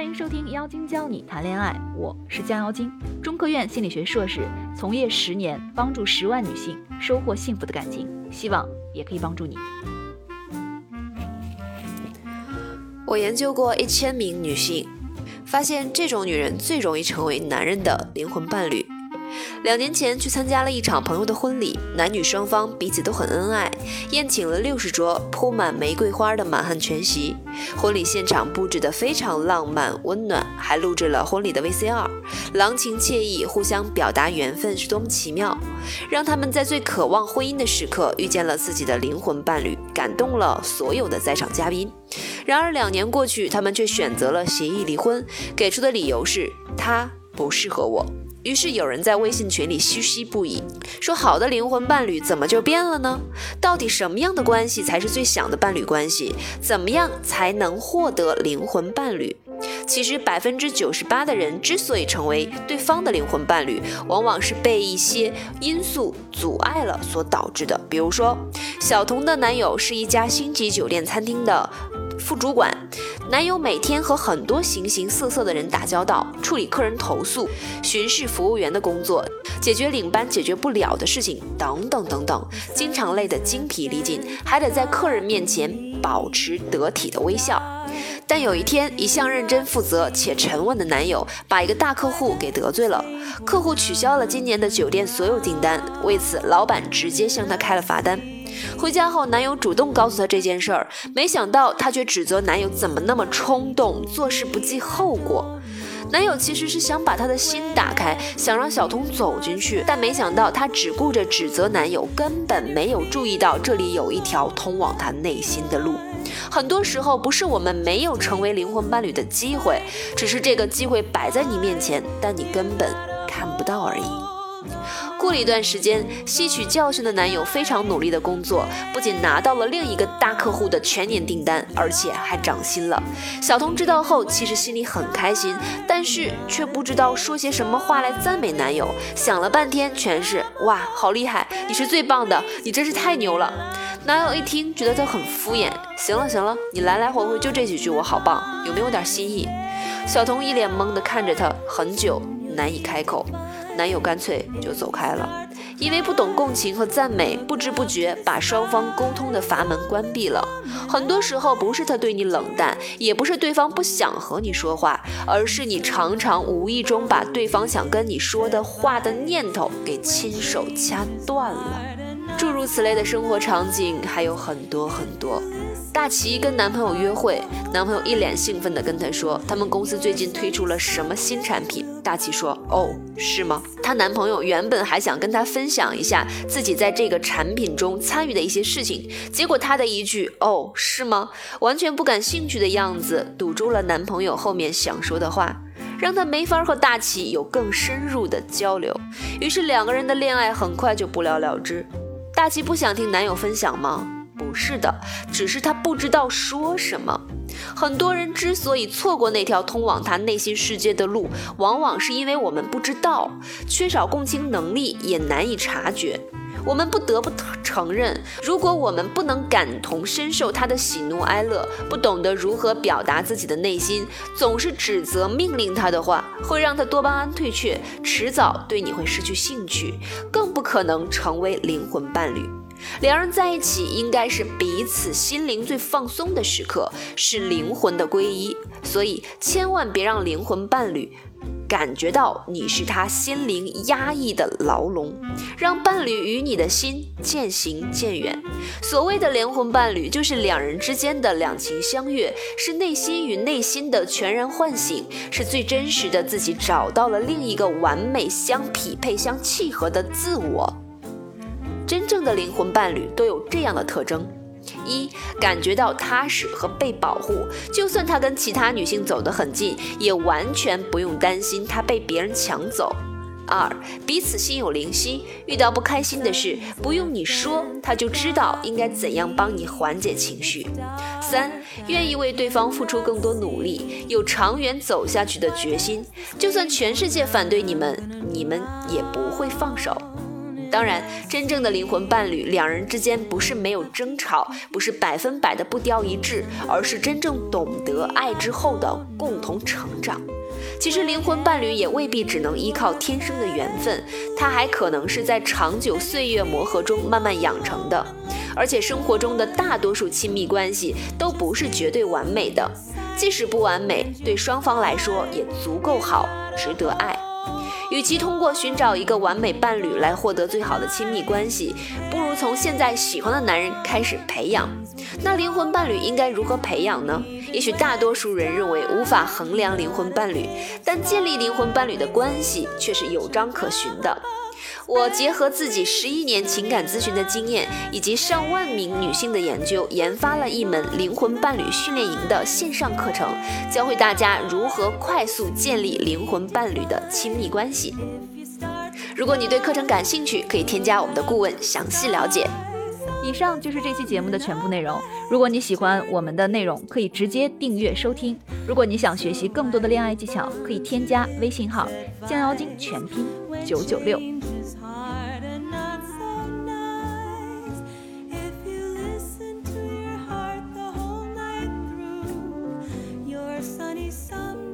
欢迎收听《妖精教你谈恋爱》，我是江妖精，中科院心理学硕士，从业十年，帮助十万女性收获幸福的感情，希望也可以帮助你。我研究过一千名女性，发现这种女人最容易成为男人的灵魂伴侣。两年前去参加了一场朋友的婚礼，男女双方彼此都很恩爱，宴请了六十桌铺满玫瑰花的满汉全席。婚礼现场布置得非常浪漫温暖，还录制了婚礼的 VCR，郎情妾意，互相表达缘分是多么奇妙，让他们在最渴望婚姻的时刻遇见了自己的灵魂伴侣，感动了所有的在场嘉宾。然而两年过去，他们却选择了协议离婚，给出的理由是他不适合我。于是有人在微信群里唏嘘不已，说：“好的灵魂伴侣怎么就变了呢？到底什么样的关系才是最想的伴侣关系？怎么样才能获得灵魂伴侣？”其实百分之九十八的人之所以成为对方的灵魂伴侣，往往是被一些因素阻碍了所导致的。比如说，小童的男友是一家星级酒店餐厅的。副主管，男友每天和很多形形色色的人打交道，处理客人投诉、巡视服务员的工作，解决领班解决不了的事情，等等等等，经常累得精疲力尽，还得在客人面前保持得体的微笑。但有一天，一向认真负责且沉稳的男友，把一个大客户给得罪了，客户取消了今年的酒店所有订单，为此，老板直接向他开了罚单。回家后，男友主动告诉她这件事儿，没想到她却指责男友怎么那么冲动，做事不计后果。男友其实是想把她的心打开，想让小童走进去，但没想到她只顾着指责男友，根本没有注意到这里有一条通往她内心的路。很多时候，不是我们没有成为灵魂伴侣的机会，只是这个机会摆在你面前，但你根本看不到而已。过了一段时间，吸取教训的男友非常努力的工作，不仅拿到了另一个大客户的全年订单，而且还涨薪了。小童知道后，其实心里很开心，但是却不知道说些什么话来赞美男友。想了半天，全是哇，好厉害，你是最棒的，你真是太牛了。男友一听，觉得他很敷衍。行了行了，你来来回回就这几句，我好棒，有没有点新意？小童一脸懵的看着他，很久难以开口。男友干脆就走开了，因为不懂共情和赞美，不知不觉把双方沟通的阀门关闭了。很多时候不是他对你冷淡，也不是对方不想和你说话，而是你常常无意中把对方想跟你说的话的念头给亲手掐断了。诸如此类的生活场景还有很多很多。大齐跟男朋友约会，男朋友一脸兴奋地跟她说，他们公司最近推出了什么新产品。大齐说：“哦，是吗？”她男朋友原本还想跟她分享一下自己在这个产品中参与的一些事情，结果她的一句“哦，是吗”，完全不感兴趣的样子，堵住了男朋友后面想说的话，让他没法和大齐有更深入的交流。于是两个人的恋爱很快就不了了之。大齐不想听男友分享吗？不是的，只是他不知道说什么。很多人之所以错过那条通往他内心世界的路，往往是因为我们不知道，缺少共情能力，也难以察觉。我们不得不承认，如果我们不能感同身受他的喜怒哀乐，不懂得如何表达自己的内心，总是指责命令他的话，会让他多巴胺退却，迟早对你会失去兴趣，更不可能成为灵魂伴侣。两人在一起应该是彼此心灵最放松的时刻，是灵魂的归一。所以千万别让灵魂伴侣感觉到你是他心灵压抑的牢笼，让伴侣与你的心渐行渐远。所谓的灵魂伴侣，就是两人之间的两情相悦，是内心与内心的全然唤醒，是最真实的自己找到了另一个完美相匹配、相契合的自我。真正的灵魂伴侣都有这样的特征：一、感觉到踏实和被保护，就算他跟其他女性走得很近，也完全不用担心他被别人抢走；二、彼此心有灵犀，遇到不开心的事，不用你说，他就知道应该怎样帮你缓解情绪；三、愿意为对方付出更多努力，有长远走下去的决心，就算全世界反对你们，你们也不会放手。当然，真正的灵魂伴侣，两人之间不是没有争吵，不是百分百的步调一致，而是真正懂得爱之后的共同成长。其实，灵魂伴侣也未必只能依靠天生的缘分，它还可能是在长久岁月磨合中慢慢养成的。而且，生活中的大多数亲密关系都不是绝对完美的，即使不完美，对双方来说也足够好，值得爱。与其通过寻找一个完美伴侣来获得最好的亲密关系，不如从现在喜欢的男人开始培养。那灵魂伴侣应该如何培养呢？也许大多数人认为无法衡量灵魂伴侣，但建立灵魂伴侣的关系却是有章可循的。我结合自己十一年情感咨询的经验，以及上万名女性的研究，研发了一门灵魂伴侣训练营的线上课程，教会大家如何快速建立灵魂伴侣的亲密关系。如果你对课程感兴趣，可以添加我们的顾问详细了解。以上就是这期节目的全部内容。如果你喜欢我们的内容，可以直接订阅收听。如果你想学习更多的恋爱技巧，可以添加微信号“降妖精”全拼九九六。sunny side.